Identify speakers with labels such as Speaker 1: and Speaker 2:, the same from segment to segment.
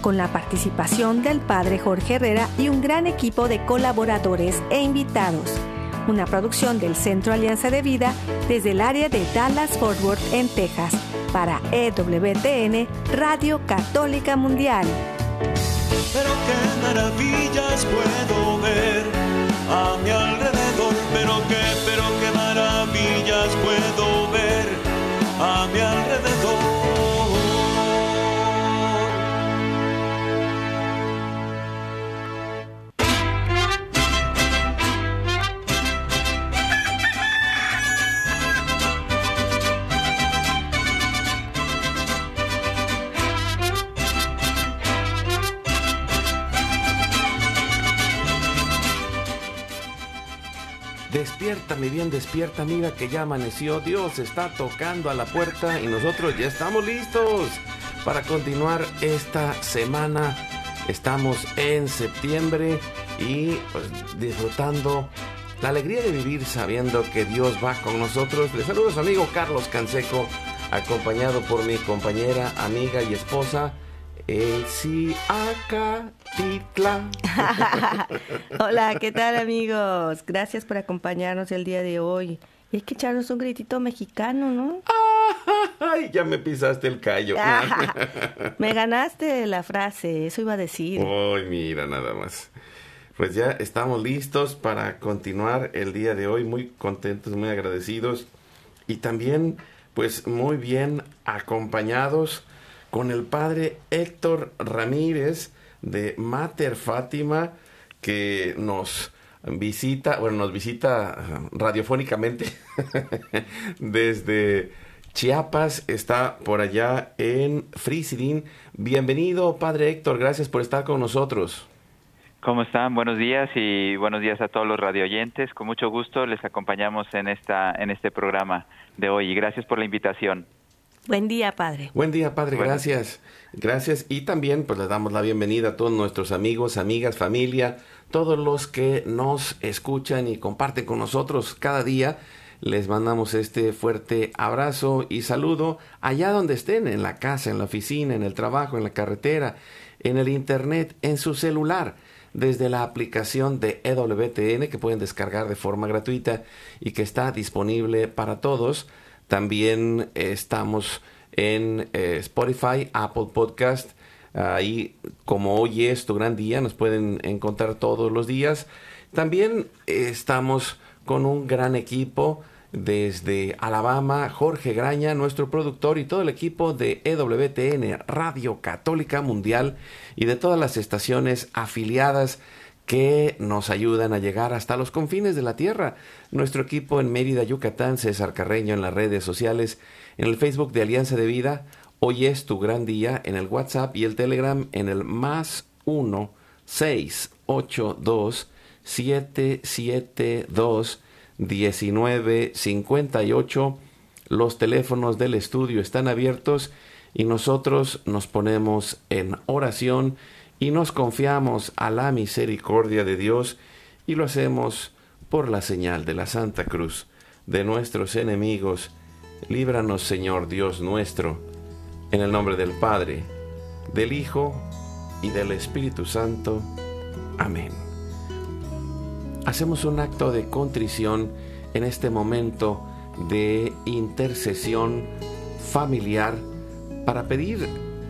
Speaker 1: con la participación del padre Jorge Herrera y un gran equipo de colaboradores e invitados. Una producción del Centro Alianza de Vida desde el área de Dallas Fort Worth en Texas para EWTN Radio Católica Mundial.
Speaker 2: Pero qué maravillas puedo ver a mi
Speaker 3: Despierta, mi bien, despierta, mira que ya amaneció. Dios está tocando a la puerta y nosotros ya estamos listos para continuar esta semana. Estamos en septiembre y pues, disfrutando la alegría de vivir sabiendo que Dios va con nosotros. Les saludo a su amigo Carlos Canseco, acompañado por mi compañera, amiga y esposa. Elsie
Speaker 1: Hola, ¿qué tal amigos? Gracias por acompañarnos el día de hoy. Y hay que echarnos un gritito mexicano, ¿no?
Speaker 3: Ay, ya me pisaste el callo.
Speaker 1: Me ganaste la frase, eso iba a decir.
Speaker 3: Ay, mira, nada más. Pues ya estamos listos para continuar el día de hoy, muy contentos, muy agradecidos y también pues muy bien acompañados con el padre Héctor Ramírez de Mater Fátima que nos visita, bueno, nos visita radiofónicamente desde Chiapas, está por allá en Frisidín. Bienvenido, padre Héctor, gracias por estar con nosotros.
Speaker 4: ¿Cómo están? Buenos días y buenos días a todos los radioyentes. Con mucho gusto les acompañamos en esta en este programa de hoy y gracias por la invitación.
Speaker 1: Buen día, padre.
Speaker 3: Buen día, padre,
Speaker 4: Bueno.
Speaker 3: gracias. Gracias. Y también pues le damos la bienvenida a todos nuestros amigos, amigas, familia, todos los que nos escuchan y comparten con nosotros cada día. Les mandamos este fuerte abrazo y saludo allá donde estén, en la casa, en la oficina, en el trabajo, en la carretera, en el internet, en su celular, desde la aplicación de EWTN que pueden descargar de forma gratuita y que está disponible para todos. También eh, estamos en eh, Spotify, Apple Podcast. Ahí, como hoy es tu gran día, nos pueden encontrar todos los días. También eh, estamos con un gran equipo desde Alabama, Jorge Graña, nuestro productor y todo el equipo de EWTN, Radio Católica Mundial y de todas las estaciones afiliadas que nos ayudan a llegar hasta los confines de la tierra. Nuestro equipo en Mérida, Yucatán, César Carreño en las redes sociales, en el Facebook de Alianza de Vida, hoy es tu gran día, en el WhatsApp y el Telegram en el más 1 682 772 1958. Los teléfonos del estudio están abiertos y nosotros nos ponemos en oración y nos confiamos a la misericordia de Dios y lo hacemos por la señal de la Santa Cruz de nuestros enemigos. Líbranos, Señor Dios nuestro, en el nombre del Padre, del Hijo y del Espíritu Santo. Amén. Hacemos un acto de contrición en este momento de intercesión familiar para pedir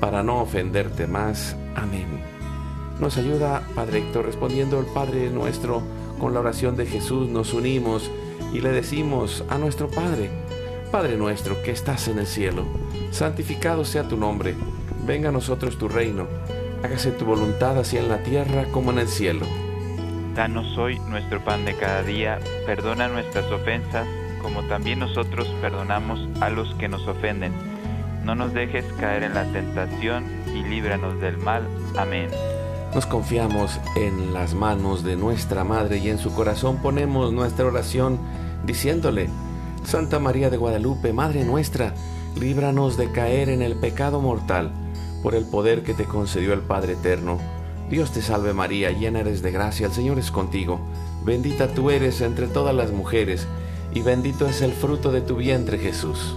Speaker 3: para no ofenderte más. Amén. Nos ayuda, Padre Héctor, respondiendo el Padre nuestro con la oración de Jesús, nos unimos y le decimos a nuestro Padre, Padre nuestro que estás en el cielo, santificado sea tu nombre, venga a nosotros tu reino, hágase tu voluntad así en la tierra como en el cielo.
Speaker 4: Danos hoy nuestro pan de cada día, perdona nuestras ofensas, como también nosotros perdonamos a los que nos ofenden. No nos dejes caer en la tentación y líbranos del mal. Amén.
Speaker 3: Nos confiamos en las manos de nuestra Madre y en su corazón ponemos nuestra oración diciéndole, Santa María de Guadalupe, Madre nuestra, líbranos de caer en el pecado mortal, por el poder que te concedió el Padre Eterno. Dios te salve María, llena eres de gracia, el Señor es contigo. Bendita tú eres entre todas las mujeres, y bendito es el fruto de tu vientre Jesús.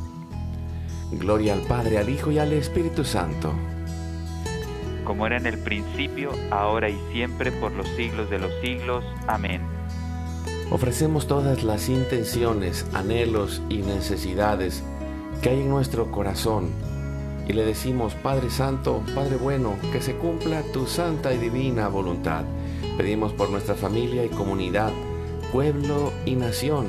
Speaker 3: Gloria al Padre, al Hijo y al Espíritu Santo.
Speaker 4: Como era en el principio, ahora y siempre, por los siglos de los siglos. Amén.
Speaker 3: Ofrecemos todas las intenciones, anhelos y necesidades que hay en nuestro corazón y le decimos, Padre Santo, Padre bueno, que se cumpla tu santa y divina voluntad. Pedimos por nuestra familia y comunidad, pueblo y nación,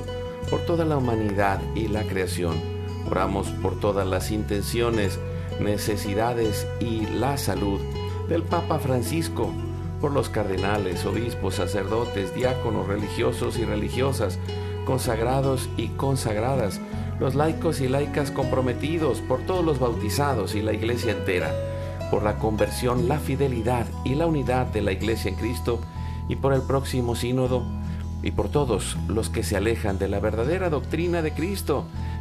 Speaker 3: por toda la humanidad y la creación. Oramos por todas las intenciones, necesidades y la salud del Papa Francisco, por los cardenales, obispos, sacerdotes, diáconos, religiosos y religiosas, consagrados y consagradas, los laicos y laicas comprometidos, por todos los bautizados y la iglesia entera, por la conversión, la fidelidad y la unidad de la iglesia en Cristo, y por el próximo sínodo, y por todos los que se alejan de la verdadera doctrina de Cristo.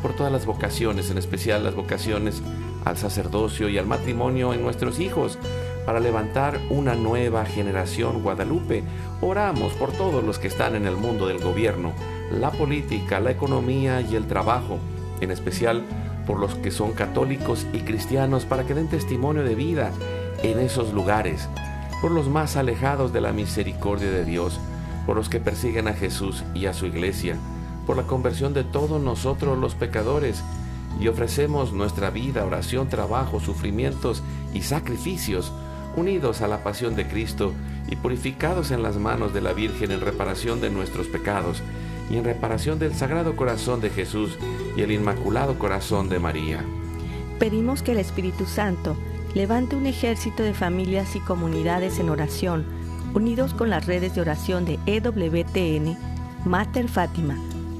Speaker 3: por todas las vocaciones, en especial las vocaciones al sacerdocio y al matrimonio en nuestros hijos, para levantar una nueva generación guadalupe. Oramos por todos los que están en el mundo del gobierno, la política, la economía y el trabajo, en especial por los que son católicos y cristianos para que den testimonio de vida en esos lugares, por los más alejados de la misericordia de Dios, por los que persiguen a Jesús y a su iglesia, por la conversión de todos nosotros los pecadores, y ofrecemos nuestra vida, oración, trabajo, sufrimientos y sacrificios unidos a la pasión de Cristo y purificados en las manos de la Virgen en reparación de nuestros pecados y en reparación del Sagrado Corazón de Jesús y el Inmaculado Corazón de María.
Speaker 1: Pedimos que el Espíritu Santo levante un ejército de familias y comunidades en oración, unidos con las redes de oración de EWTN, Mater Fátima,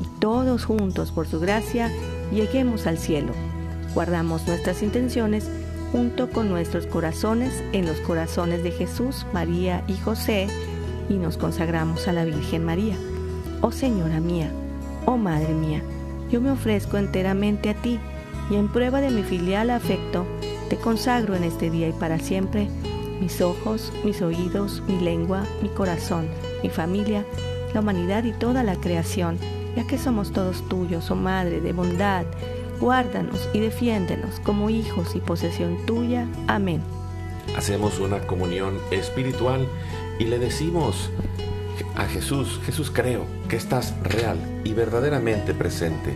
Speaker 1: y todos juntos por su gracia lleguemos al cielo Guardamos nuestras intenciones junto con nuestros corazones en los corazones de Jesús, María y José y nos consagramos a la Virgen María. Oh Señora mía, oh Madre mía, yo me ofrezco enteramente a ti y en prueba de mi filial afecto, te consagro en este día y para siempre mis ojos, mis oídos, mi lengua, mi corazón, mi familia, la humanidad y toda la creación, ya que somos todos tuyos, oh Madre de bondad, guárdanos y defiéndenos como hijos y posesión tuya. Amén.
Speaker 3: Hacemos una comunión espiritual y le decimos a Jesús, Jesús creo que estás real y verdaderamente presente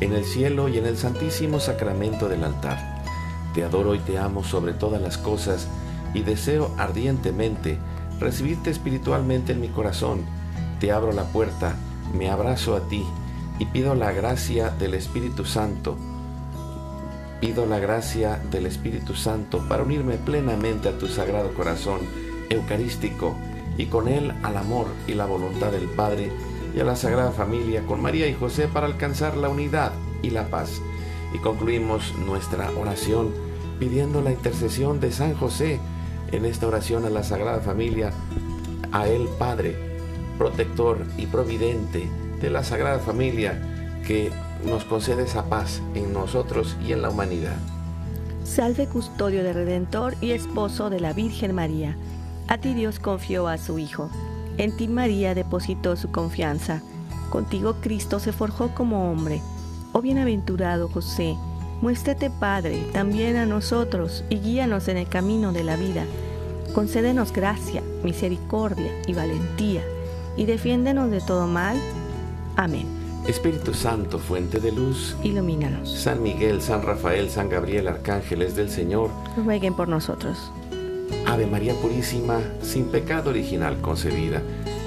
Speaker 3: en el cielo y en el santísimo sacramento del altar. Te adoro y te amo sobre todas las cosas y deseo ardientemente recibirte espiritualmente en mi corazón. Te abro la puerta, me abrazo a ti y pido la gracia del Espíritu Santo. Pido la gracia del Espíritu Santo para unirme plenamente a tu sagrado corazón eucarístico y con él al amor y la voluntad del Padre y a la Sagrada Familia con María y José para alcanzar la unidad y la paz. Y concluimos nuestra oración pidiendo la intercesión de San José en esta oración a la Sagrada Familia, a Él Padre, protector y providente de la Sagrada Familia, que nos concede esa paz en nosotros y en la humanidad.
Speaker 1: Salve custodio de Redentor y esposo de la Virgen María. A ti Dios confió a su Hijo. En ti María depositó su confianza. Contigo Cristo se forjó como hombre. Oh bienaventurado José, muéstrate Padre también a nosotros y guíanos en el camino de la vida Concédenos gracia, misericordia y valentía, y defiéndenos de todo mal. Amén.
Speaker 3: Espíritu Santo, fuente de luz,
Speaker 1: ilumínanos.
Speaker 3: San Miguel, San Rafael, San Gabriel, arcángeles del Señor,
Speaker 1: rueguen por nosotros.
Speaker 3: Ave María Purísima, sin pecado original concebida,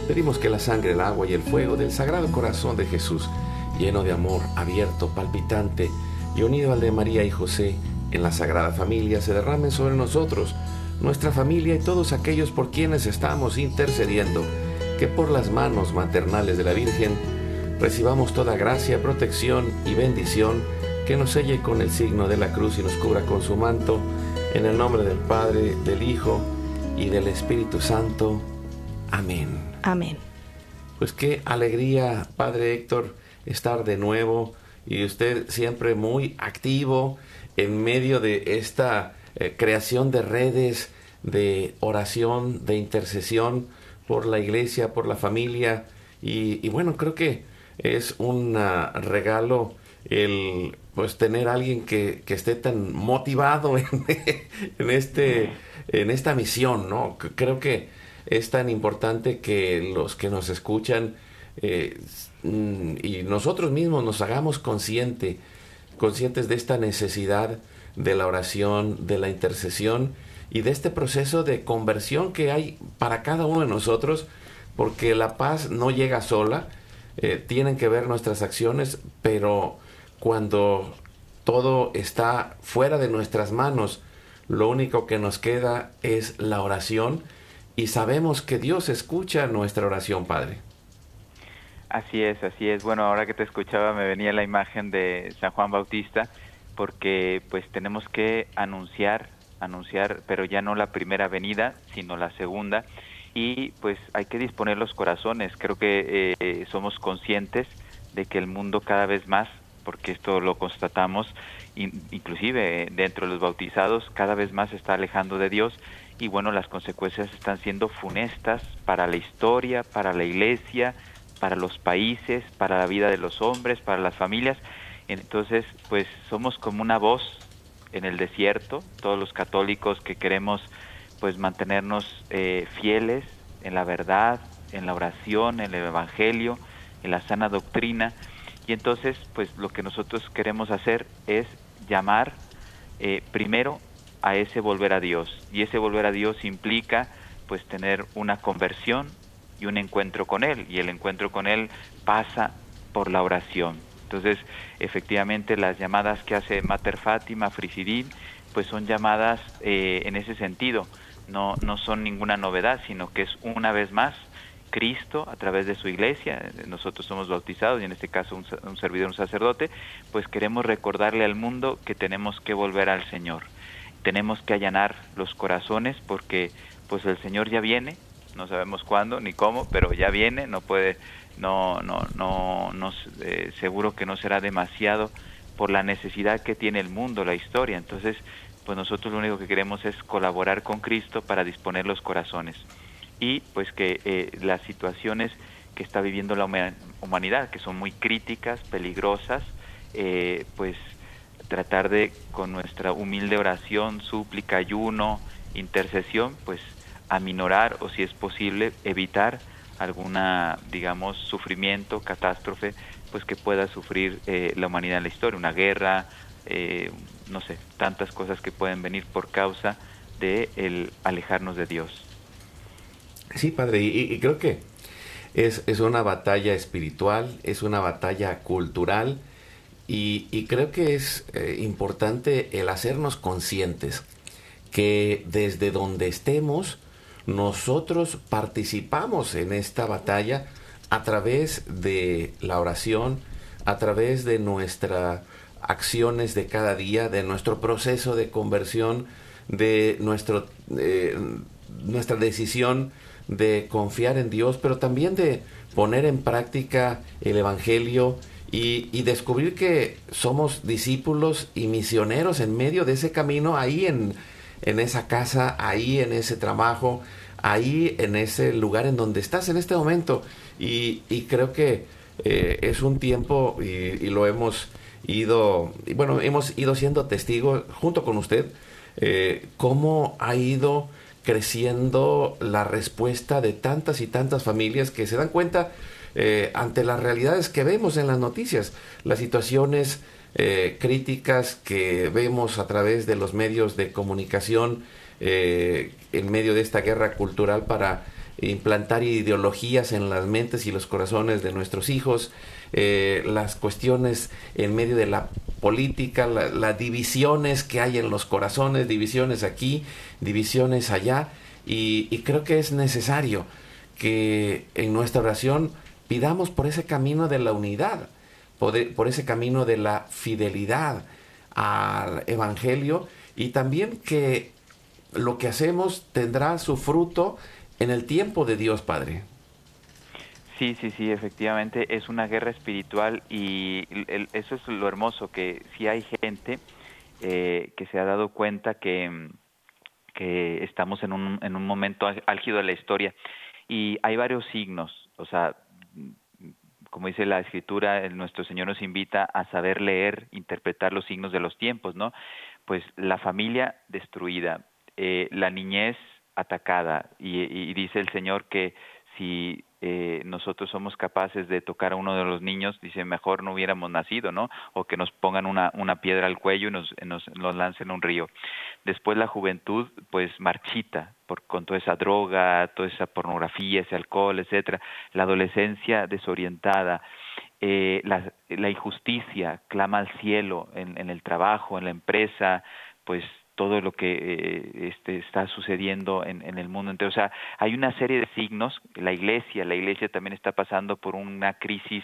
Speaker 3: pedimos que la sangre, el agua y el fuego del Sagrado Corazón de Jesús, lleno de amor, abierto, palpitante y unido al de María y José, en la Sagrada Familia, se derramen sobre nosotros, nuestra familia y todos aquellos por quienes estamos intercediendo, que por las manos maternales de la Virgen recibamos toda gracia, protección y bendición que nos selle con el signo de la cruz y nos cubra con su manto, en el nombre del Padre, del Hijo y del Espíritu Santo. Amén.
Speaker 1: Amén.
Speaker 3: Pues qué alegría, Padre Héctor, estar de nuevo y usted siempre muy activo en medio de esta eh, creación de redes de oración, de intercesión por la iglesia, por la familia. Y, bueno, creo que es un regalo el pues tener alguien que, esté tan motivado en, este, en esta misión, ¿no? Creo que es tan importante que los que nos escuchan eh, y nosotros mismos nos hagamos consciente, conscientes de esta necesidad de la oración, de la intercesión y de este proceso de conversión que hay para cada uno de nosotros, porque la paz no llega sola, eh, tienen que ver nuestras acciones, pero cuando todo está fuera de nuestras manos, lo único que nos queda es la oración y sabemos que Dios escucha nuestra oración, Padre.
Speaker 4: Así es, así es. Bueno, ahora que te escuchaba me venía la imagen de San Juan Bautista porque pues tenemos que anunciar, anunciar, pero ya no la primera venida, sino la segunda, y pues hay que disponer los corazones. Creo que eh, somos conscientes de que el mundo cada vez más, porque esto lo constatamos, inclusive dentro de los bautizados, cada vez más se está alejando de Dios. Y bueno, las consecuencias están siendo funestas para la historia, para la iglesia, para los países, para la vida de los hombres, para las familias. Entonces, pues somos como una voz en el desierto, todos los católicos que queremos pues mantenernos eh, fieles en la verdad, en la oración, en el Evangelio, en la sana doctrina. Y entonces, pues lo que nosotros queremos hacer es llamar eh, primero a ese volver a Dios. Y ese volver a Dios implica pues tener una conversión y un encuentro con Él. Y el encuentro con Él pasa por la oración. Entonces, efectivamente, las llamadas que hace Mater Fátima, Frisidín, pues son llamadas eh, en ese sentido. No, no son ninguna novedad, sino que es una vez más Cristo a través de su iglesia, nosotros somos bautizados y en este caso un, un, servidor, un sacerdote, pues queremos recordarle al mundo que tenemos que volver al Señor. Tenemos que allanar los corazones porque pues el Señor ya viene, no sabemos cuándo ni cómo, pero ya viene, no puede, no, no, no, no eh, seguro que no será demasiado por la necesidad que tiene el mundo, la historia. Entonces, pues nosotros lo único que queremos es colaborar con Cristo para disponer los corazones y pues que eh, las situaciones que está viviendo la humanidad, que son muy críticas, peligrosas, eh, pues tratar de con nuestra humilde oración, súplica, ayuno, intercesión, pues aminorar o si es posible evitar alguna, digamos, sufrimiento, catástrofe, pues que pueda sufrir eh, la humanidad en la historia, una guerra, eh, no sé, tantas cosas que pueden venir por causa de el alejarnos de Dios.
Speaker 3: Sí, padre, y, creo que es, es, una batalla espiritual, es una batalla cultural, y, creo que es eh, importante el hacernos conscientes que desde donde estemos, nosotros participamos en esta batalla a través de la oración, a través de nuestras acciones de cada día, de nuestro proceso de conversión, de nuestro, eh, nuestra decisión de confiar en Dios, pero también de poner en práctica el Evangelio y, descubrir que somos discípulos y misioneros en medio de ese camino, ahí en, esa casa, ahí en ese trabajo, ahí en ese lugar en donde estás en este momento. Y, creo que eh, es un tiempo y, lo hemos ido, bueno, hemos ido siendo testigos junto con usted, eh, cómo ha ido creciendo la respuesta de tantas y tantas familias que se dan cuenta eh, ante las realidades que vemos en las noticias, las situaciones eh, críticas que vemos a través de los medios de comunicación eh, en medio de esta guerra cultural para implantar ideologías en las mentes y los corazones de nuestros hijos, las cuestiones en medio de la política, las divisiones que hay en los corazones, divisiones aquí, divisiones allá, y creo que es necesario que en nuestra oración Pidamos por ese camino de la unidad, por, ese camino de la fidelidad al Evangelio y también que lo que hacemos tendrá su fruto en el tiempo de Dios Padre.
Speaker 4: Sí, sí, sí, efectivamente es una guerra espiritual y eso es lo hermoso, que si hay gente eh, que se ha dado cuenta que, que estamos en un, en un momento álgido de la historia y hay varios signos, o sea, como dice la escritura, nuestro Señor nos invita a saber leer, interpretar los signos de los tiempos, ¿no? Pues la familia destruida, eh, la niñez atacada, y, dice el Señor que si eh, nosotros somos capaces de tocar a uno de los niños, dice, mejor no hubiéramos nacido, ¿no? O que nos pongan una, una piedra al cuello y nos, nos, nos lancen un río. Después la juventud, pues marchita, por, con toda esa droga, toda esa pornografía, ese alcohol, etcétera. La adolescencia desorientada, eh, la, la, injusticia clama al cielo en, en el trabajo, en la empresa, pues todo lo que eh, este, está sucediendo en, en, el mundo entero. O sea, hay una serie de signos. La iglesia, la iglesia también está pasando por una crisis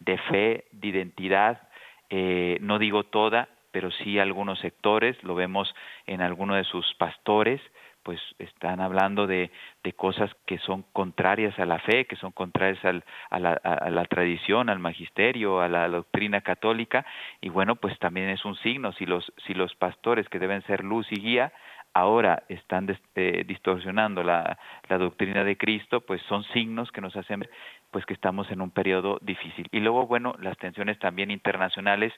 Speaker 4: de fe, de identidad. Eh, no digo toda, pero sí algunos sectores. Lo vemos en algunos de sus pastores pues están hablando de, de, cosas que son contrarias a la fe, que son contrarias al, a, la, a, la, tradición, al magisterio, a la doctrina católica, y bueno, pues también es un signo, si los, si los pastores que deben ser luz y guía, ahora están eh, distorsionando la, la, doctrina de Cristo, pues son signos que nos hacen pues que estamos en un periodo difícil. Y luego, bueno, las tensiones también internacionales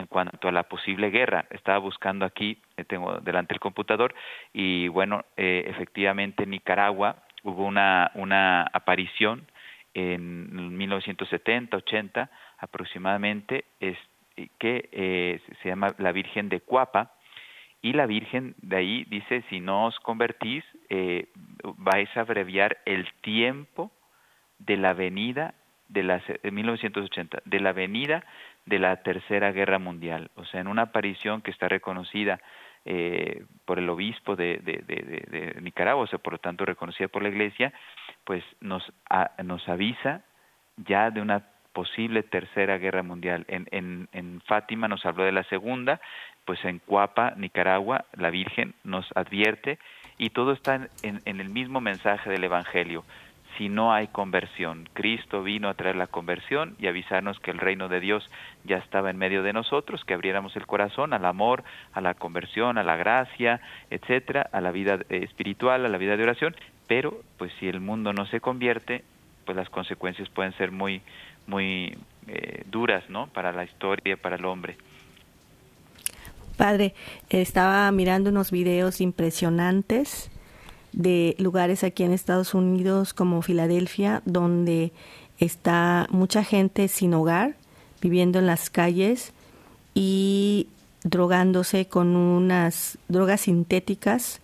Speaker 4: en cuanto a la posible guerra. Estaba buscando aquí, eh, tengo delante el computador, y bueno, eh, efectivamente en Nicaragua hubo una, una aparición en 1970, 80 aproximadamente, es, que eh, se llama la Virgen de Cuapa, y la Virgen de ahí dice, si no os convertís, eh, vais a abreviar el tiempo de la venida de la, 1980, de la venida de la Tercera Guerra Mundial. O sea, en una aparición que está reconocida eh, por el obispo de, de, Nicaragua, o sea, por lo tanto reconocida por la Iglesia, pues nos, nos avisa ya de una posible tercera guerra mundial. En, en, en Fátima nos habló de la segunda, pues en Cuapa, Nicaragua, la Virgen nos advierte Y todo está en, en el mismo mensaje del Evangelio si no hay conversión. Cristo vino a traer la conversión y avisarnos que el reino de Dios ya estaba en medio de nosotros, que abriéramos el corazón al amor, a la conversión, a la gracia, etcétera, a la vida eh, espiritual, a la vida de oración, pero pues si el mundo no se convierte, pues las consecuencias pueden ser muy muy eh, duras, ¿no? Para la historia, para el hombre.
Speaker 1: Padre, estaba mirando unos videos impresionantes de lugares aquí en Estados Unidos como Filadelfia, donde está mucha gente sin hogar, viviendo en las calles y drogándose con unas drogas sintéticas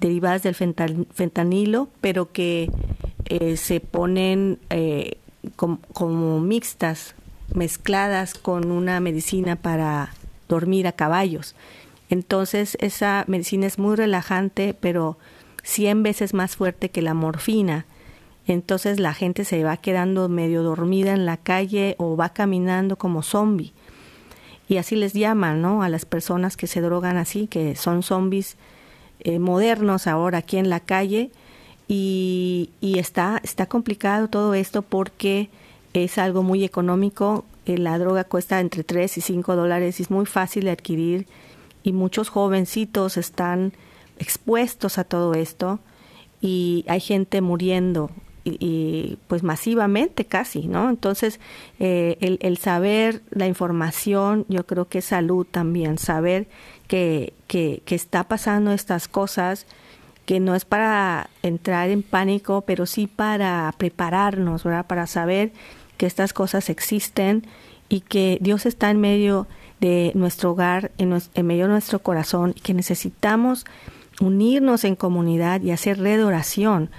Speaker 1: derivadas del fentanilo, pero que eh, se ponen eh, como mixtas, mezcladas con una medicina para dormir a caballos. Entonces esa medicina es muy relajante, pero 100 veces más fuerte que la morfina. Entonces la gente se va quedando medio dormida en la calle o va caminando como zombie. Y así les llaman, ¿no? A las personas que se drogan así, que son zombies eh, modernos ahora aquí en la calle. Y, y, está, está complicado todo esto porque es algo muy económico. Eh, la droga cuesta entre 3 y 5 dólares y es muy fácil de adquirir. Y muchos jovencitos están expuestos a todo esto y hay gente muriendo y, pues masivamente casi, ¿no? Entonces, eh, el, el, saber la información, yo creo que es salud también, saber que, que, que, está pasando estas cosas, que no es para entrar en pánico, pero sí para prepararnos, ¿verdad? Para saber que estas cosas existen y que Dios está en medio de nuestro hogar, en, en medio de nuestro corazón, y que necesitamos unirnos en comunidad y hacer red oración,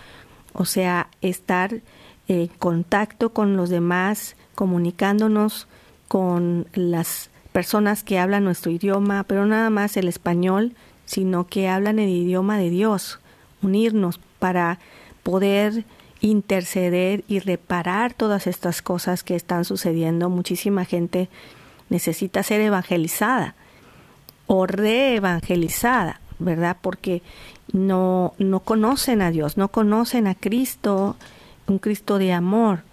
Speaker 1: o sea, estar en contacto con los demás, comunicándonos con las personas que hablan nuestro idioma, pero nada más el español, sino que hablan el idioma de Dios, unirnos para poder interceder y reparar todas estas cosas que están sucediendo. Muchísima gente necesita ser evangelizada o reevangelizada ¿verdad? Porque no, no conocen a Dios, no conocen a Cristo, un Cristo de amor,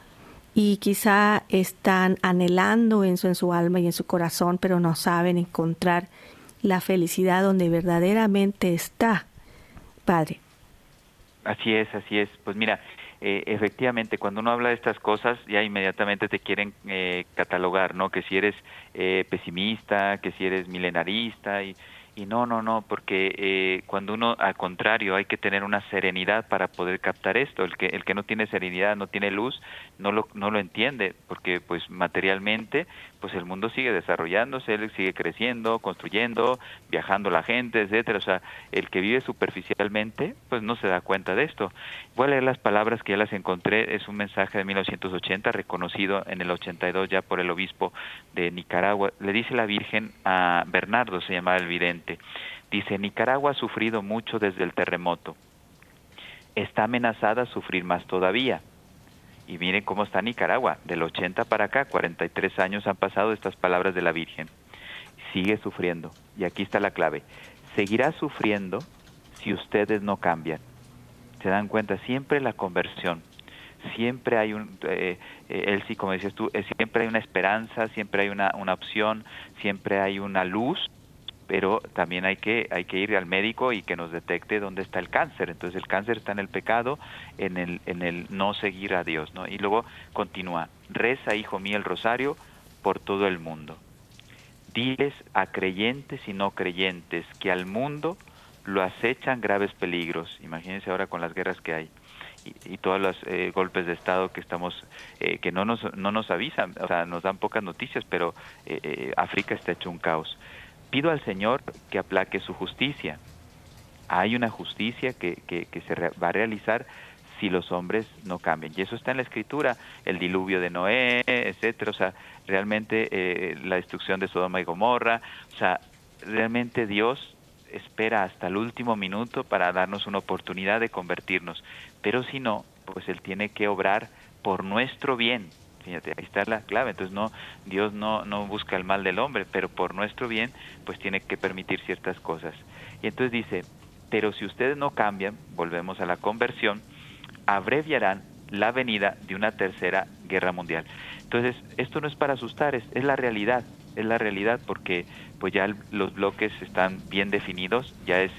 Speaker 1: y quizá están anhelando eso en su alma y en su corazón, pero no saben encontrar la felicidad donde verdaderamente está, Padre.
Speaker 4: Así es, así es. Pues mira, eh, efectivamente, cuando uno habla de estas cosas, ya inmediatamente te quieren eh, catalogar, ¿no? Que si eres eh, pesimista, que si eres milenarista y y no, no, no, porque eh, cuando uno, al contrario, hay que tener una serenidad para poder captar esto. El que, el que no tiene serenidad, no tiene luz, no lo, no lo entiende, porque pues materialmente, pues el mundo sigue desarrollándose, él sigue creciendo, construyendo, viajando la gente, etcétera. O sea, el que vive superficialmente, pues no se da cuenta de esto. Voy a leer las palabras que ya las encontré. Es un mensaje de 1980, reconocido en el 82 ya por el obispo de Nicaragua. Le dice la Virgen a Bernardo, se llama el vidente Dice, Nicaragua ha sufrido mucho desde el terremoto. Está amenazada a sufrir más todavía. Y miren cómo está Nicaragua. Del 80 para acá, 43 años han pasado estas palabras de la Virgen. Sigue sufriendo. Y aquí está la clave. Seguirá sufriendo si ustedes no cambian. Se dan cuenta, siempre la conversión. Siempre hay un, eh, eh, él sí, como decías tú, eh, siempre hay una esperanza, siempre hay una, una opción, siempre hay una luz pero también hay que, hay que ir al médico y que nos detecte dónde está el cáncer. Entonces el cáncer está en el pecado, en el, en el no seguir a Dios. ¿no? Y luego continúa, reza, hijo mío, el rosario por todo el mundo. Diles a creyentes y no creyentes que al mundo lo acechan graves peligros. Imagínense ahora con las guerras que hay y, todos los eh, golpes de estado que estamos eh, que no nos no nos avisan o sea nos dan pocas noticias pero eh, África está hecho un caos pido al Señor que aplaque su justicia. Hay una justicia que, se va a realizar si los hombres no cambian. Y eso está en la escritura, el diluvio de Noé, etcétera, o sea, realmente eh, la destrucción de Sodoma y Gomorra, o sea, realmente Dios espera hasta el último minuto para darnos una oportunidad de convertirnos, pero si no, pues Él tiene que obrar por nuestro bien, Fíjate, ahí está la clave. Entonces no, Dios no, no busca el mal del hombre, pero por nuestro bien, pues tiene que permitir ciertas cosas. Y entonces dice, Pero si ustedes no cambian, volvemos a la conversión, abreviarán la venida de una tercera guerra mundial. Entonces, esto no es para asustar, es, la realidad, es la realidad porque pues ya los bloques están bien definidos, ya es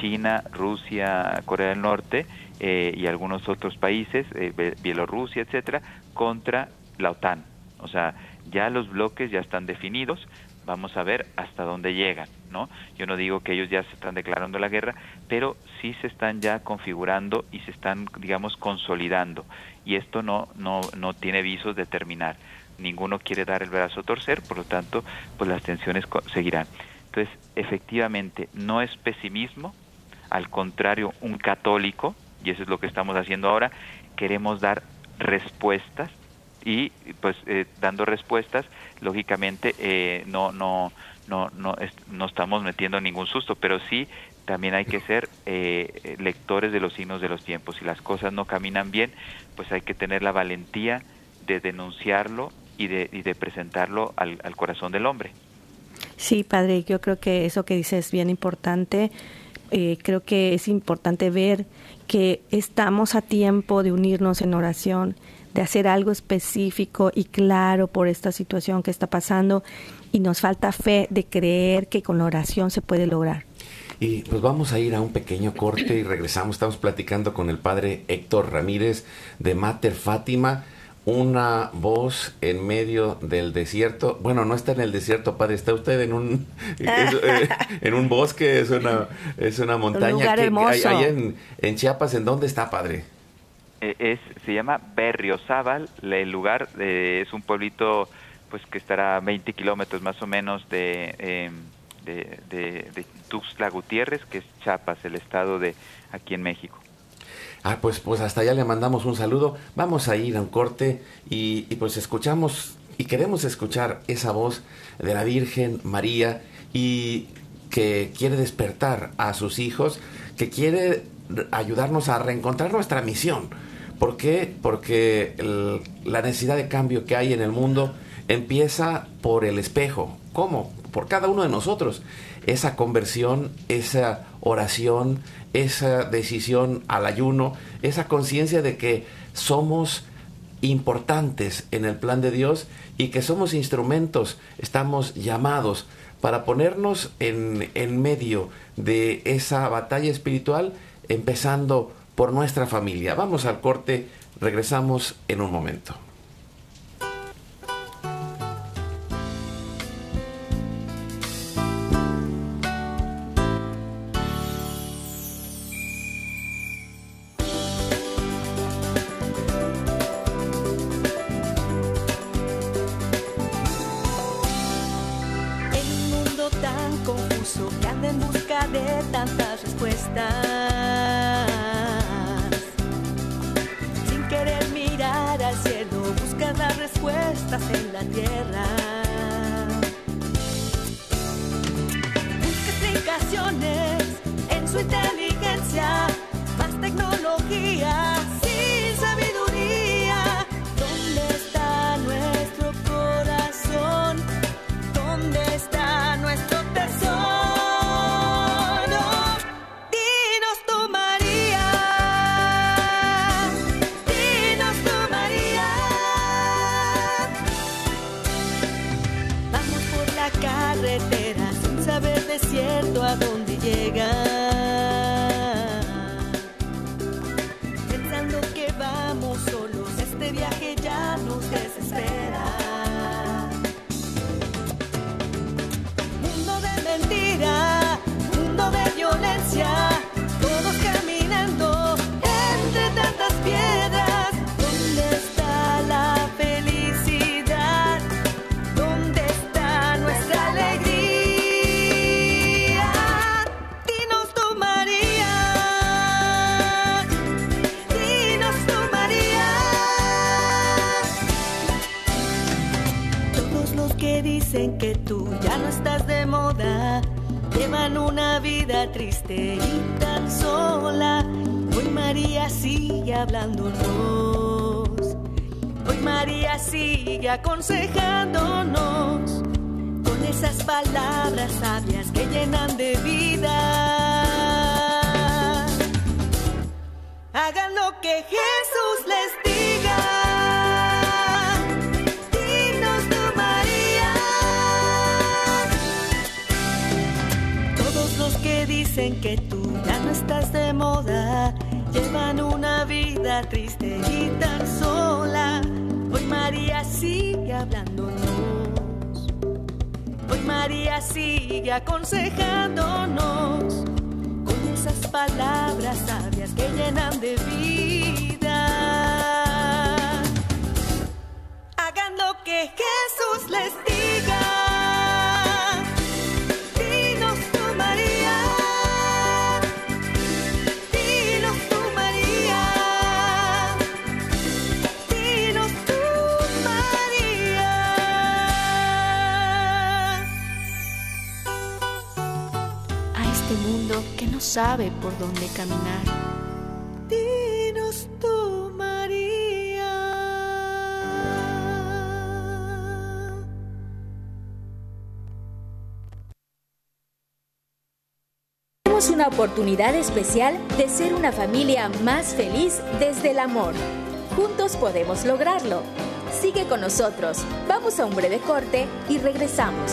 Speaker 4: China, Rusia, Corea del Norte eh, y algunos otros países, eh, Bielorrusia, etcétera, contra la OTAN. O sea, ya los bloques ya están definidos, vamos a ver hasta dónde llegan, ¿no? Yo no digo que ellos ya se están declarando la guerra, pero sí se están ya configurando y se están, digamos, consolidando. Y esto no, no, no tiene visos de terminar. Ninguno quiere dar el brazo a torcer, por lo tanto, pues las tensiones seguirán. Entonces, efectivamente, no es pesimismo, al contrario, un católico, y eso es lo que estamos haciendo ahora, queremos dar respuestas y pues eh, dando respuestas, lógicamente eh, no, no, no, no, no estamos metiendo ningún susto, pero sí también hay que ser eh, lectores de los signos de los tiempos. Si las cosas no caminan bien, pues hay que tener la valentía de denunciarlo y de, y de presentarlo al, al corazón del hombre.
Speaker 1: Sí, padre, yo creo que eso que dices es bien importante. creo que es importante ver que estamos a tiempo de unirnos en oración, de hacer algo específico y claro por esta situación que está pasando y nos falta fe de creer que con la oración se puede lograr.
Speaker 3: Y pues vamos a ir a un pequeño corte y regresamos. Estamos platicando con el padre Héctor Ramírez de Mater Fátima, una voz en medio del desierto. Bueno, no está en el desierto, padre, está usted en un eh, en un bosque, es una es una montaña.
Speaker 1: Un lugar hermoso.
Speaker 3: En Chiapas, ¿en dónde está, padre?
Speaker 4: Eh, es, se llama Berriozábal, el lugar eh, es un pueblito pues que estará a 20 kilómetros más o menos de, em, de, de, Tuxtla Gutiérrez, que es Chiapas, el estado de aquí en México.
Speaker 3: Ah, pues, pues hasta allá le mandamos un saludo. Vamos a ir a un corte y, y pues escuchamos y queremos escuchar esa voz de la Virgen María y que quiere despertar a sus hijos, que quiere ayudarnos a reencontrar nuestra misión ¿Por qué? Porque la necesidad de cambio que hay en el mundo empieza por el espejo. ¿Cómo? Por cada uno de nosotros. Esa conversión, esa oración, esa decisión al ayuno, esa conciencia de que somos importantes en el plan de Dios y que somos instrumentos, estamos llamados para ponernos en, en medio de esa batalla espiritual, empezando por nuestra familia. Vamos al corte, regresamos en un momento.
Speaker 5: dicen que tú ya no estás de moda. Llevan una vida triste y tan sola. Hoy María sigue hablándonos. Hoy María sigue aconsejándonos con esas palabras sabias que llenan de vida. Hagan lo que dicen que tú ya no estás de moda, llevan una vida triste y tan sola. Hoy María sigue hablándonos. Hoy María sigue aconsejándonos con esas palabras sabias que llenan de vida. Hagan lo que Jesús les diga. Sabe por dónde caminar. Dinos tú, María.
Speaker 6: Tenemos una oportunidad especial de ser una familia más feliz desde el amor. Juntos podemos lograrlo. Sigue con nosotros. Vamos a un breve corte y regresamos.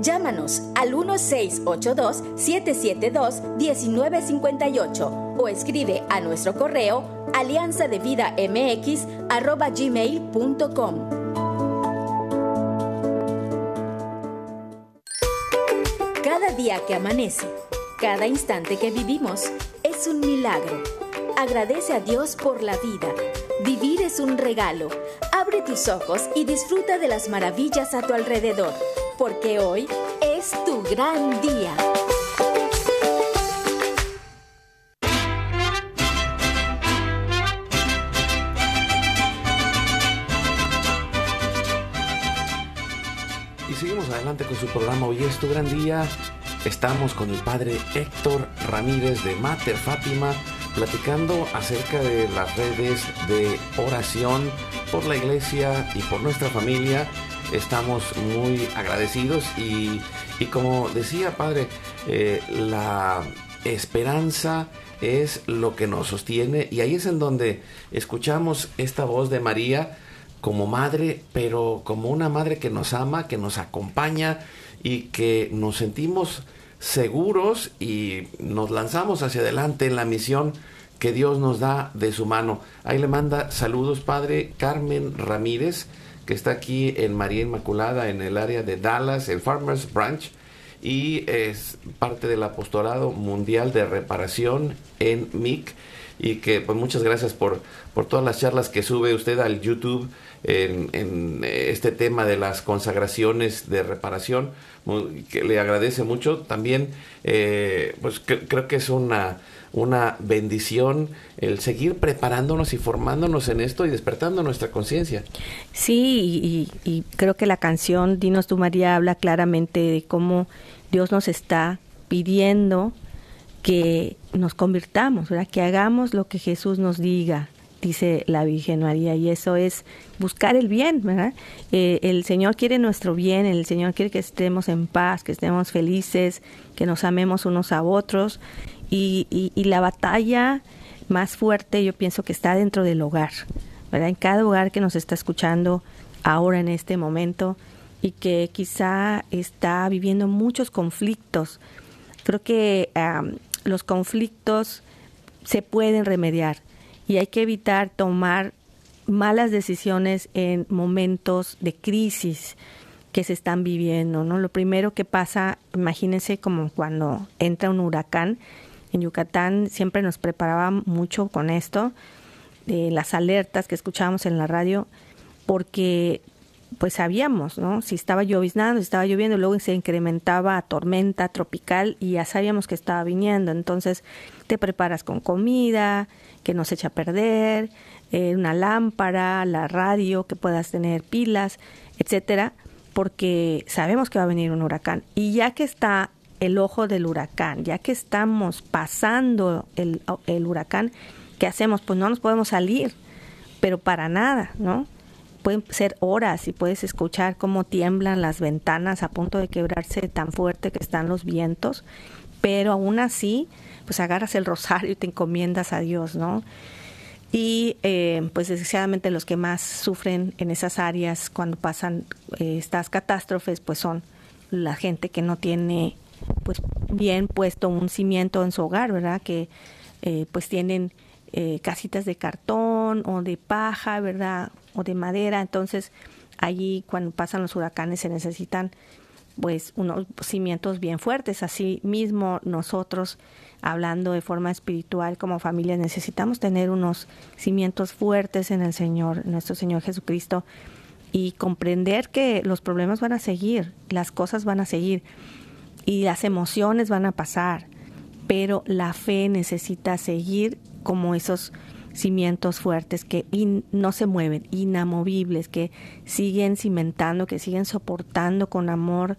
Speaker 6: Llámanos al 1682-772-1958 o escribe a nuestro correo alianza de vida mx gmail.com. Cada día que amanece, cada instante que vivimos, es un milagro. Agradece a Dios por la vida. Vivir es un regalo. Abre tus ojos y disfruta de las maravillas a tu alrededor porque hoy es tu gran día.
Speaker 3: Y seguimos adelante con su programa Hoy es tu gran día. Estamos con el padre Héctor Ramírez de Mater Fátima platicando acerca de las redes de oración por la iglesia y por nuestra familia. Estamos muy agradecidos y, como decía Padre, eh, la esperanza es lo que nos sostiene y ahí es en donde escuchamos esta voz de María como madre, pero como una madre que nos ama, que nos acompaña y que nos sentimos seguros y nos lanzamos hacia adelante en la misión que Dios nos da de su mano. Ahí le manda saludos, Padre Carmen Ramírez que está aquí en María Inmaculada, en el área de Dallas, el Farmers Branch, y es parte del apostolado mundial de reparación en MIC. Y que pues muchas gracias por, por todas las charlas que sube usted al YouTube en, este tema de las consagraciones de reparación, que le agradece mucho. También, eh, pues creo que es una una bendición el seguir preparándonos y formándonos en esto y despertando nuestra conciencia.
Speaker 1: Sí, y, creo que la canción Dinos tu María habla claramente de cómo Dios nos está pidiendo que nos convirtamos, que hagamos lo que Jesús nos diga, dice la Virgen María, y eso es buscar el bien, ¿verdad? Eh, el Señor quiere nuestro bien, el Señor quiere que estemos en paz, que estemos felices, que nos amemos unos a otros, y, y, la batalla más fuerte yo pienso que está dentro del hogar, ¿verdad? En cada hogar que nos está escuchando ahora en este momento y que quizá está viviendo muchos conflictos. Creo que los conflictos se pueden remediar y hay que evitar tomar malas decisiones en momentos de crisis que se están viviendo, ¿no? Lo primero que pasa, imagínense como cuando entra un huracán, en Yucatán siempre nos preparaba mucho con esto, de las alertas que escuchábamos en la radio, porque pues sabíamos, ¿no? Si estaba lloviznando, si estaba lloviendo, luego se incrementaba a tormenta tropical y ya sabíamos que estaba viniendo. Entonces te preparas con comida que no se echa a perder, eh, una lámpara, la radio, que puedas tener pilas, etcétera, porque sabemos que va a venir un huracán. Y ya que está el ojo del huracán, ya que estamos pasando el, el huracán, ¿qué hacemos? Pues no nos podemos salir, pero para nada, ¿no? pueden ser horas y puedes escuchar cómo tiemblan las ventanas a punto de quebrarse tan fuerte que están los vientos, pero aún así, pues agarras el rosario y te encomiendas a Dios, ¿no? Y eh, pues desgraciadamente los que más sufren en esas áreas cuando pasan eh, estas catástrofes, pues son la gente que no tiene pues bien puesto un cimiento en su hogar, ¿verdad? Que eh, pues tienen casitas de cartón o de paja, ¿verdad? o de madera, entonces allí cuando pasan los huracanes se necesitan pues unos cimientos bien fuertes. Así mismo nosotros, hablando de forma espiritual como familia, necesitamos tener unos cimientos fuertes en el Señor, nuestro Señor Jesucristo, y comprender que los problemas van a seguir, las cosas van a seguir y las emociones van a pasar, pero la fe necesita seguir como esos cimientos fuertes que no se mueven, inamovibles, que siguen cimentando, que siguen soportando con amor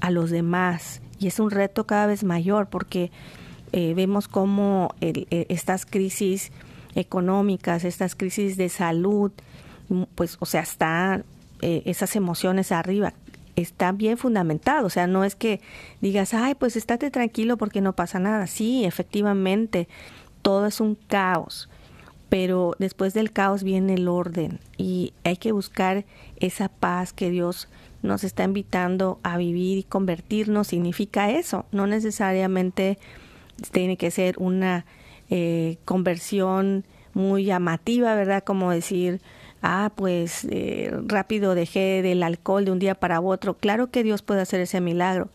Speaker 1: a los demás. Y es un reto cada vez mayor porque eh, vemos cómo eh, estas crisis económicas, estas crisis de salud, pues, o sea, están eh, esas emociones arriba, está bien fundamentado, o sea, no es que digas, ay, pues estate tranquilo porque no pasa nada. Sí, efectivamente, todo es un caos, pero después del caos viene el orden y hay que buscar esa paz que Dios nos está invitando a vivir y convertirnos. Significa eso, no necesariamente tiene que ser una eh, conversión muy llamativa, ¿verdad? Como decir, ah, pues eh, rápido dejé del alcohol de un día para otro. Claro que Dios puede hacer ese milagro,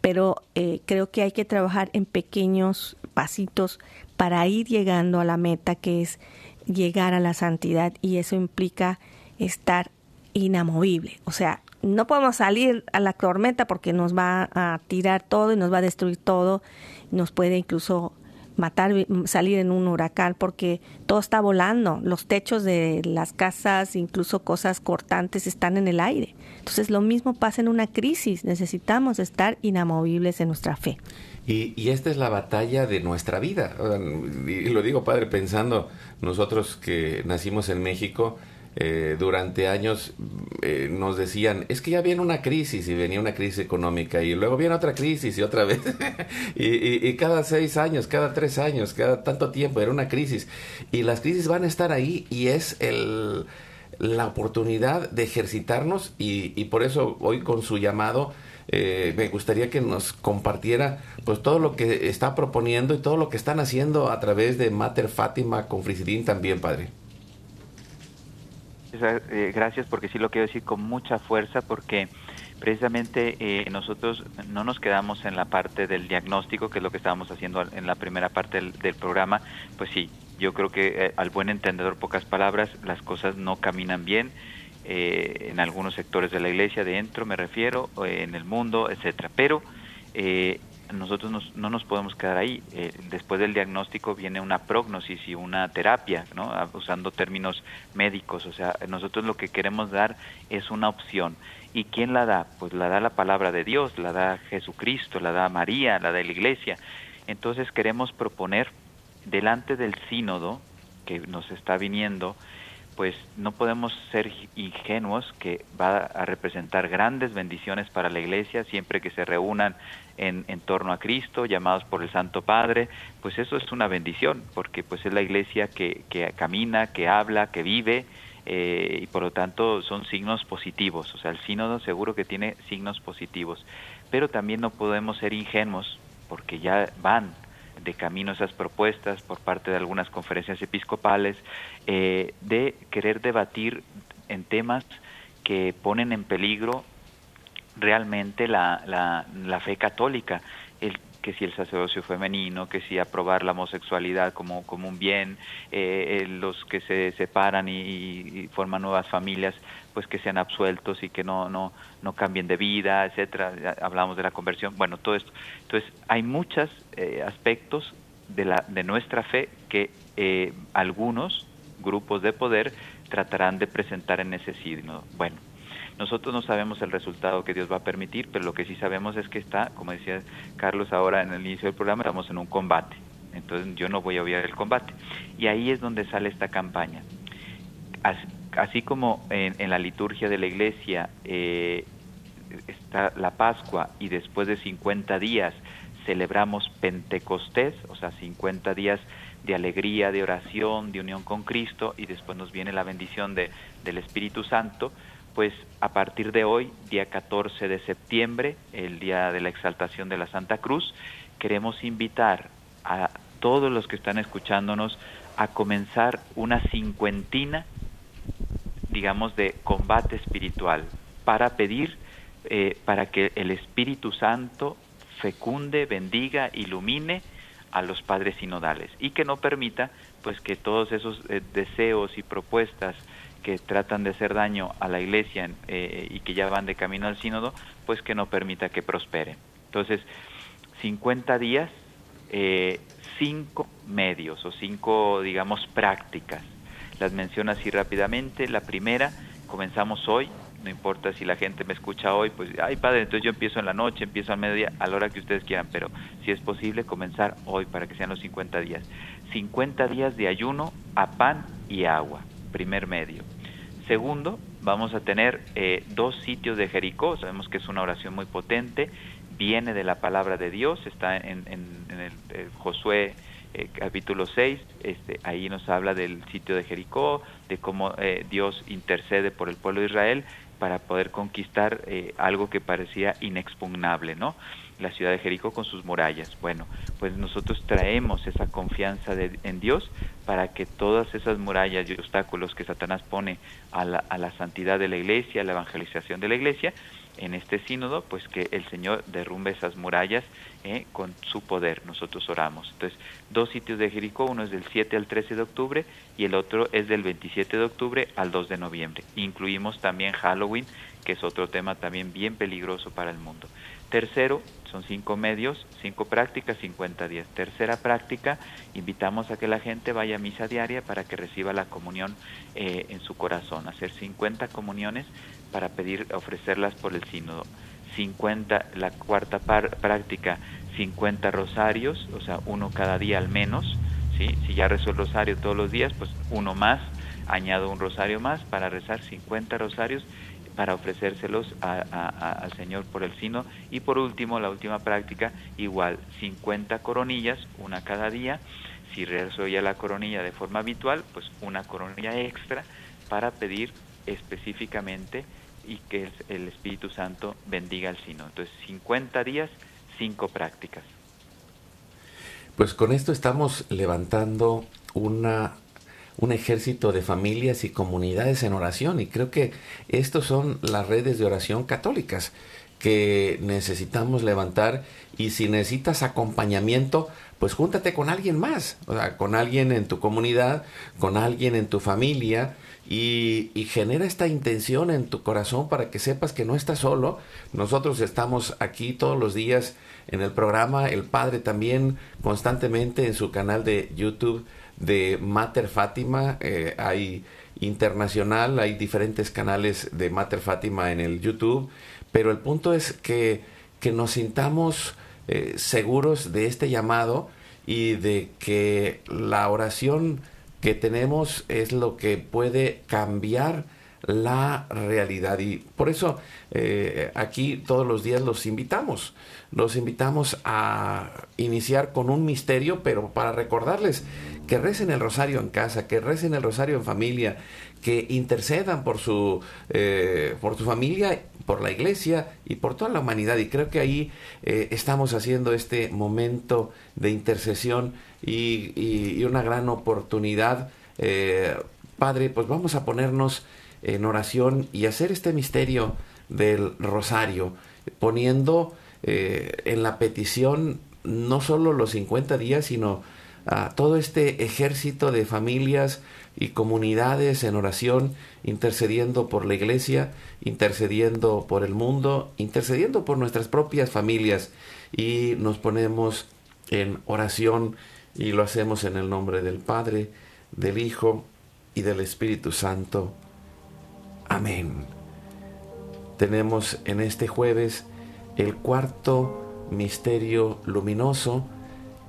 Speaker 1: pero eh, creo que hay que trabajar en pequeños pasitos para ir llegando a la meta que es llegar a la santidad y eso implica estar inamovible. O sea, no podemos salir a la tormenta porque nos va a tirar todo y nos va a destruir todo, nos puede incluso matar, salir en un huracán porque todo está volando, los techos de las casas, incluso cosas cortantes están en el aire. Entonces lo mismo pasa en una crisis, necesitamos estar inamovibles en nuestra fe.
Speaker 3: Y, esta es la batalla de nuestra vida. Y lo digo, padre, pensando nosotros que nacimos en México, eh, durante años eh, nos decían, es que ya viene una crisis y venía una crisis económica y luego viene otra crisis y otra vez. y, cada seis años, cada tres años, cada tanto tiempo era una crisis. Y las crisis van a estar ahí y es el, la oportunidad de ejercitarnos y, y por eso hoy con su llamado eh, me gustaría que nos compartiera pues todo lo que está proponiendo y todo lo que están haciendo a través de Mater Fátima con Frisidín también, padre.
Speaker 4: Eh, gracias porque sí lo quiero decir con mucha fuerza porque precisamente eh, nosotros no nos quedamos en la parte del diagnóstico, que es lo que estábamos haciendo en la primera parte del, programa, pues sí, yo creo que al buen entendedor, pocas palabras, las cosas no caminan bien, eh, en algunos sectores de la iglesia, dentro me refiero, en el mundo, etcétera. Pero eh, nosotros no nos podemos quedar ahí. Eh, después del diagnóstico viene una prognosis y una terapia, ¿no? usando términos médicos. O sea, nosotros lo que queremos dar es una opción. ¿Y quién la da? Pues la da la palabra de Dios, la da Jesucristo, la da María, la da la iglesia. Entonces queremos proponer delante del sínodo que nos está viniendo, pues no podemos ser ingenuos que va a representar grandes bendiciones para la iglesia siempre que se reúnan en, en, torno a Cristo, llamados por el Santo Padre, pues eso es una bendición, porque pues es la iglesia que, que camina, que habla, que vive, eh, y por lo tanto son signos positivos, o sea, el sínodo seguro que tiene signos positivos, pero también no podemos ser ingenuos, porque ya van de camino esas propuestas por parte de algunas conferencias episcopales, eh, de querer debatir en temas que ponen en peligro realmente la, la, la fe católica. El, que si el sacerdocio femenino, que si aprobar la homosexualidad como, como un bien, eh, eh, los que se separan y, forman nuevas familias, pues que sean absueltos y que no, no, no cambien de vida, etcétera. Hablamos de la conversión, bueno, todo esto. Entonces, hay muchos eh, aspectos de, la, de nuestra fe que algunos grupos de poder tratarán de presentar en ese signo. Bueno, nosotros no sabemos el resultado que Dios va a permitir, pero lo que sí sabemos es que está, como decía Carlos ahora en el inicio del programa, estamos en un combate. Entonces yo no voy a obviar el combate. Y ahí es donde sale esta campaña. Así, como en, la liturgia de la iglesia eh, está la Pascua y después de 50 días celebramos Pentecostés, o sea, 50 días de alegría, de oración, de unión con Cristo, y después nos viene la bendición de, del Espíritu Santo, pues a partir de hoy, día 14 de septiembre, el día de la exaltación de la Santa Cruz, queremos invitar a todos los que están escuchándonos a comenzar una cincuentina, digamos, de combate espiritual para pedir eh, para que el Espíritu Santo fecunde, bendiga, ilumine a los padres sinodales y que no permita pues que todos esos eh, deseos y propuestas que tratan de hacer daño a la iglesia eh, y que ya van de camino al sínodo, pues que no permita que prospere. Entonces, 50 días, eh, cinco medios o cinco, digamos, prácticas. Las menciono así rápidamente. La primera, comenzamos hoy, no importa si la gente me escucha hoy, pues, ay padre, entonces yo empiezo en la noche, empiezo al mediodía, a la hora que ustedes quieran, pero si es posible, comenzar hoy para que sean los 50 días. 50 días de ayuno a pan y agua primer medio. Segundo, vamos a tener eh, dos sitios de Jericó, sabemos que es una oración muy potente, viene de la palabra de Dios, está en, el, eh, Josué eh, capítulo 6, este, ahí nos habla del sitio de Jericó, de cómo Dios intercede por el pueblo de Israel para poder conquistar algo que parecía inexpugnable, ¿no? la ciudad de Jericó con sus murallas. Bueno, pues nosotros traemos esa confianza en Dios para que todas esas murallas y obstáculos que Satanás pone a la, a la santidad de la iglesia, a la evangelización de la iglesia, en este sínodo, pues que el Señor derrumbe esas murallas eh, con su poder. Nosotros oramos. Entonces, dos sitios de Jericó, uno es del 7 al 13 de octubre y el otro es del 27 de octubre al 2 de noviembre. Incluimos también Halloween, que es otro tema también bien peligroso para el mundo. Tercero, son cinco medios, cinco prácticas, 50 días. Tercera práctica, invitamos a que la gente vaya a misa diaria para que reciba la comunión eh, en su corazón, hacer 50 comuniones para pedir, ofrecerlas por el sínodo. 50, la cuarta práctica, 50 rosarios, o sea, uno cada día al menos, ¿sí? Si ya rezo el rosario todos los días, pues uno más, añado un rosario más para rezar 50 rosarios para ofrecérselos al Señor por el sino. Y por último, la última práctica, igual, 50 coronillas, una cada día. Si rezo ya la coronilla de forma habitual, pues una coronilla extra para pedir específicamente y que el Espíritu Santo bendiga el sino. Entonces, 50 días, 5 prácticas.
Speaker 3: Pues con esto estamos levantando una un ejército de familias y comunidades en oración. Y creo que estos son las redes de oración católicas que necesitamos levantar. Y si necesitas acompañamiento, pues júntate con alguien más, o sea, con alguien en tu comunidad, con alguien en tu familia. Y, genera esta intención en tu corazón para que sepas que no estás solo. Nosotros estamos aquí todos los días en el programa, el Padre también constantemente en su canal de YouTube de Mater Fátima, eh, hay internacional, hay diferentes canales de Mater Fátima en el YouTube, pero el punto es que, que nos sintamos eh, seguros de este llamado y de que la oración que tenemos es lo que puede cambiar la realidad. Y por eso eh, aquí todos los días los invitamos. Los invitamos a iniciar con un misterio, pero para recordarles que recen el rosario en casa, que recen el rosario en familia, que intercedan por su, eh, por su familia, por la iglesia y por toda la humanidad. Y creo que ahí eh, estamos haciendo este momento de intercesión y, una gran oportunidad. Padre, pues vamos a ponernos en oración y hacer este misterio del rosario, poniendo eh, en la petición no solo los 50 días, sino a todo este ejército de familias y comunidades en oración, intercediendo por la iglesia, intercediendo por el mundo, intercediendo por nuestras propias familias y nos ponemos en oración y lo hacemos en el nombre del Padre, del Hijo y del Espíritu Santo. Amén. Tenemos en este jueves el cuarto misterio luminoso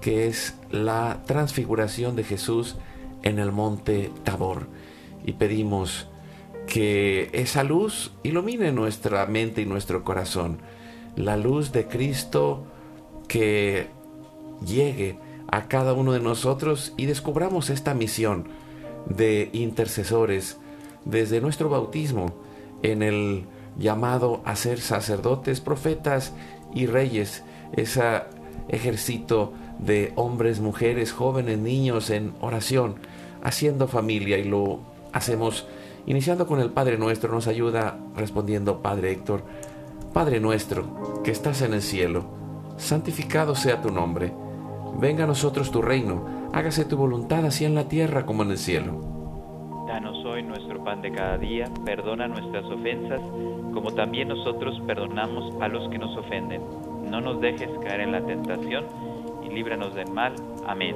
Speaker 3: que es la transfiguración de Jesús en el monte Tabor. Y pedimos que esa luz ilumine nuestra mente y nuestro corazón. La luz de Cristo que llegue a cada uno de nosotros y descubramos esta misión de intercesores desde nuestro bautismo en el llamado a ser sacerdotes, profetas y reyes, ese ejército de hombres, mujeres, jóvenes, niños en oración, haciendo familia y lo hacemos iniciando con el Padre nuestro, nos ayuda respondiendo Padre Héctor, Padre nuestro que estás en el cielo, santificado sea tu nombre, venga a nosotros tu reino, hágase tu voluntad así en la tierra como en el cielo.
Speaker 4: Danos hoy nuestro pan de cada día, perdona nuestras ofensas, como también nosotros perdonamos a los que nos ofenden. No nos dejes caer en la tentación y líbranos del mal. Amén.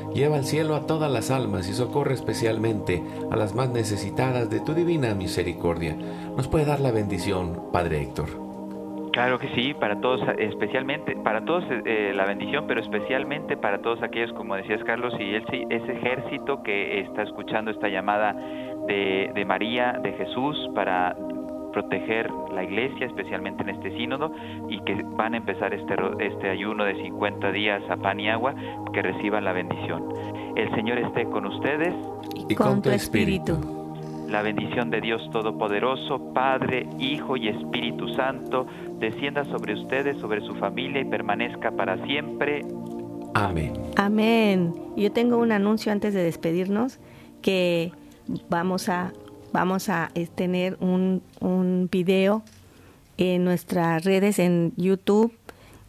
Speaker 3: lleva al cielo a todas las almas y socorre especialmente a las más necesitadas de tu divina misericordia. ¿Nos puede dar la bendición, Padre Héctor?
Speaker 4: Claro que sí, para todos, especialmente, para todos eh, la bendición, pero especialmente para todos aquellos, como decías Carlos, y ese ejército que está escuchando esta llamada de, de María, de Jesús, para proteger la iglesia, especialmente en este sínodo, y que van a empezar este, este ayuno de 50 días a pan y agua, que reciban la bendición. El Señor esté con ustedes
Speaker 1: y con tu espíritu.
Speaker 4: La bendición de Dios Todopoderoso, Padre, Hijo y Espíritu Santo, descienda sobre ustedes, sobre su familia y permanezca para siempre.
Speaker 3: Amén.
Speaker 1: Amén. Yo tengo un anuncio antes de despedirnos que vamos a vamos a tener un, un video en nuestras redes en YouTube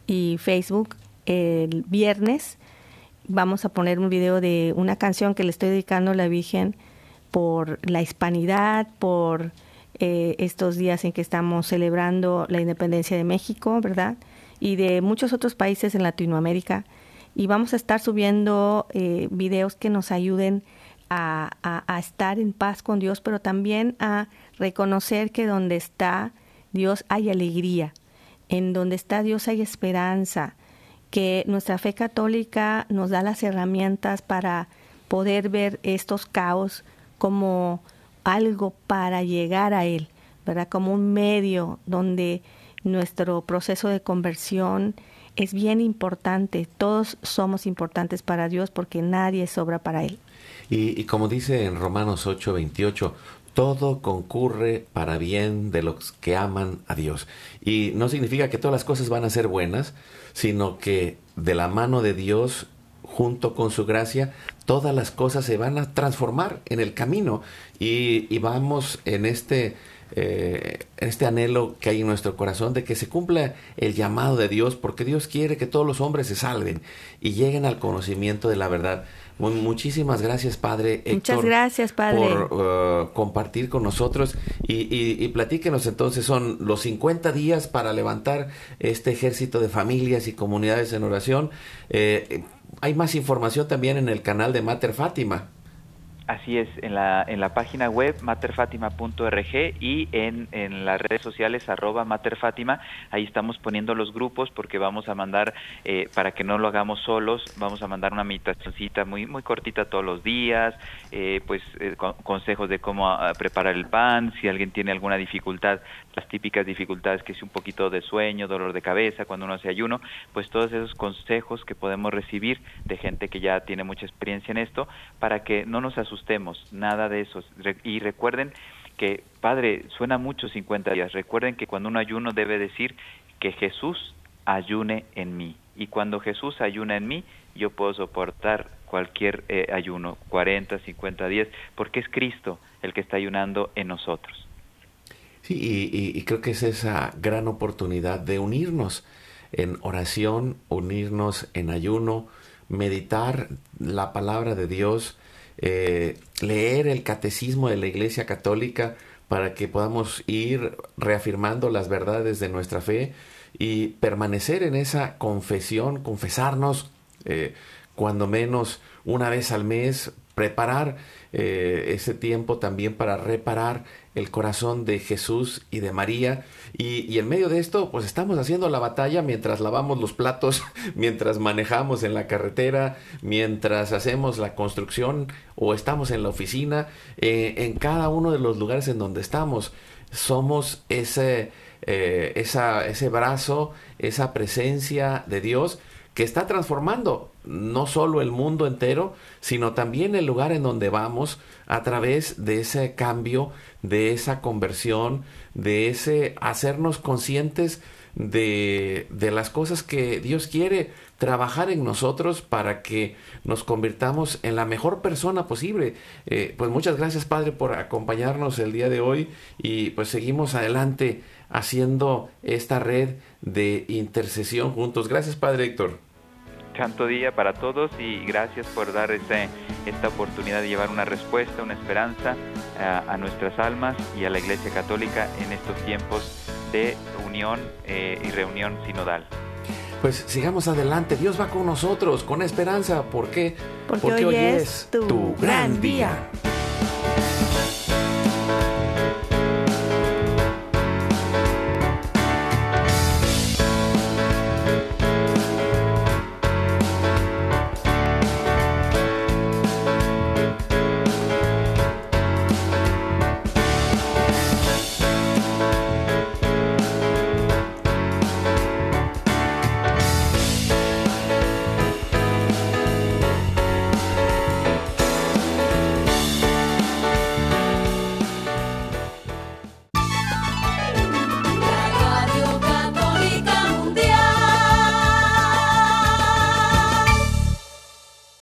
Speaker 1: y Facebook el viernes. Vamos a poner un video de una canción que le estoy dedicando a la Virgen por la hispanidad, por eh, estos días en que estamos celebrando la independencia de México, ¿verdad? Y de muchos otros países en Latinoamérica. Y vamos a estar subiendo eh, videos que nos ayuden a, estar en paz con Dios, pero también a reconocer que donde está Dios hay alegría, en donde está Dios hay esperanza, que nuestra fe católica nos da las herramientas para poder ver estos caos como algo para llegar a Él, ¿verdad? Como un medio donde nuestro proceso de conversión es bien importante. Todos somos importantes para Dios porque nadie sobra para Él.
Speaker 3: Y, como dice en Romanos 8, 28, todo concurre para bien de los que aman a Dios. Y no significa que todas las cosas van a ser buenas, sino que de la mano de Dios, junto con su gracia, todas las cosas se van a transformar en el camino. Y, vamos en este, eh, este anhelo que hay en nuestro corazón de que se cumpla el llamado de Dios, porque Dios quiere que todos los hombres se salven y lleguen al conocimiento de la verdad muchísimas gracias, Padre Héctor.
Speaker 1: Muchas gracias, Padre.
Speaker 3: Por uh, compartir con nosotros. Y, y, platíquenos entonces, son los 50 días para levantar este ejército de familias y comunidades en oración. Eh, hay más información también en el canal de Mater Fátima.
Speaker 4: Así es, en la, en la página web materfatima.org y en, en las redes sociales arroba materfatima, ahí estamos poniendo los grupos porque vamos a mandar, eh, para que no lo hagamos solos, vamos a mandar una meditacióncita muy, muy cortita todos los días, eh, pues eh, consejos de cómo ah, preparar el pan, si alguien tiene alguna dificultad, las típicas dificultades que es un poquito de sueño, dolor de cabeza cuando uno hace ayuno, pues todos esos consejos que podemos recibir de gente que ya tiene mucha experiencia en esto, para que no nos asustemos nada de eso. Y recuerden que, Padre, suena mucho 50 días. Recuerden que cuando uno ayuno debe decir que Jesús ayune en mí. Y cuando Jesús ayuna en mí, yo puedo soportar cualquier eh, ayuno, 40, 50 días, porque es Cristo el que está ayunando en nosotros.
Speaker 3: Sí, y creo que es esa gran oportunidad de unirnos en oración, unirnos en ayuno, meditar la palabra de Dios, eh, leer el catecismo de la Iglesia Católica para que podamos ir reafirmando las verdades de nuestra fe y permanecer en esa confesión, confesarnos eh, cuando menos una vez al mes, preparar eh, ese tiempo también para reparar el corazón de Jesús y de María. Y, en medio de esto, pues estamos haciendo la batalla mientras lavamos los platos, mientras manejamos en la carretera, mientras hacemos la construcción o estamos en la oficina, eh, en cada uno de los lugares en donde estamos. Somos ese, eh, ese brazo, esa presencia de Dios que está transformando no solo el mundo entero, sino también el lugar en donde vamos a través de ese cambio, de esa conversión, de ese hacernos conscientes de, de las cosas que Dios quiere trabajar en nosotros para que nos convirtamos en la mejor persona posible. Eh, pues muchas gracias Padre por acompañarnos el día de hoy y pues seguimos adelante haciendo esta red de intercesión juntos. Gracias Padre Héctor.
Speaker 4: Santo día para todos y gracias por dar este, esta oportunidad de llevar una respuesta, una esperanza a, nuestras almas y a la Iglesia Católica en estos tiempos de unión eh, y reunión sinodal
Speaker 3: pues sigamos adelante. Dios va con nosotros, con esperanza. ¿Por qué?
Speaker 1: Porque, hoy, es tu, gran día.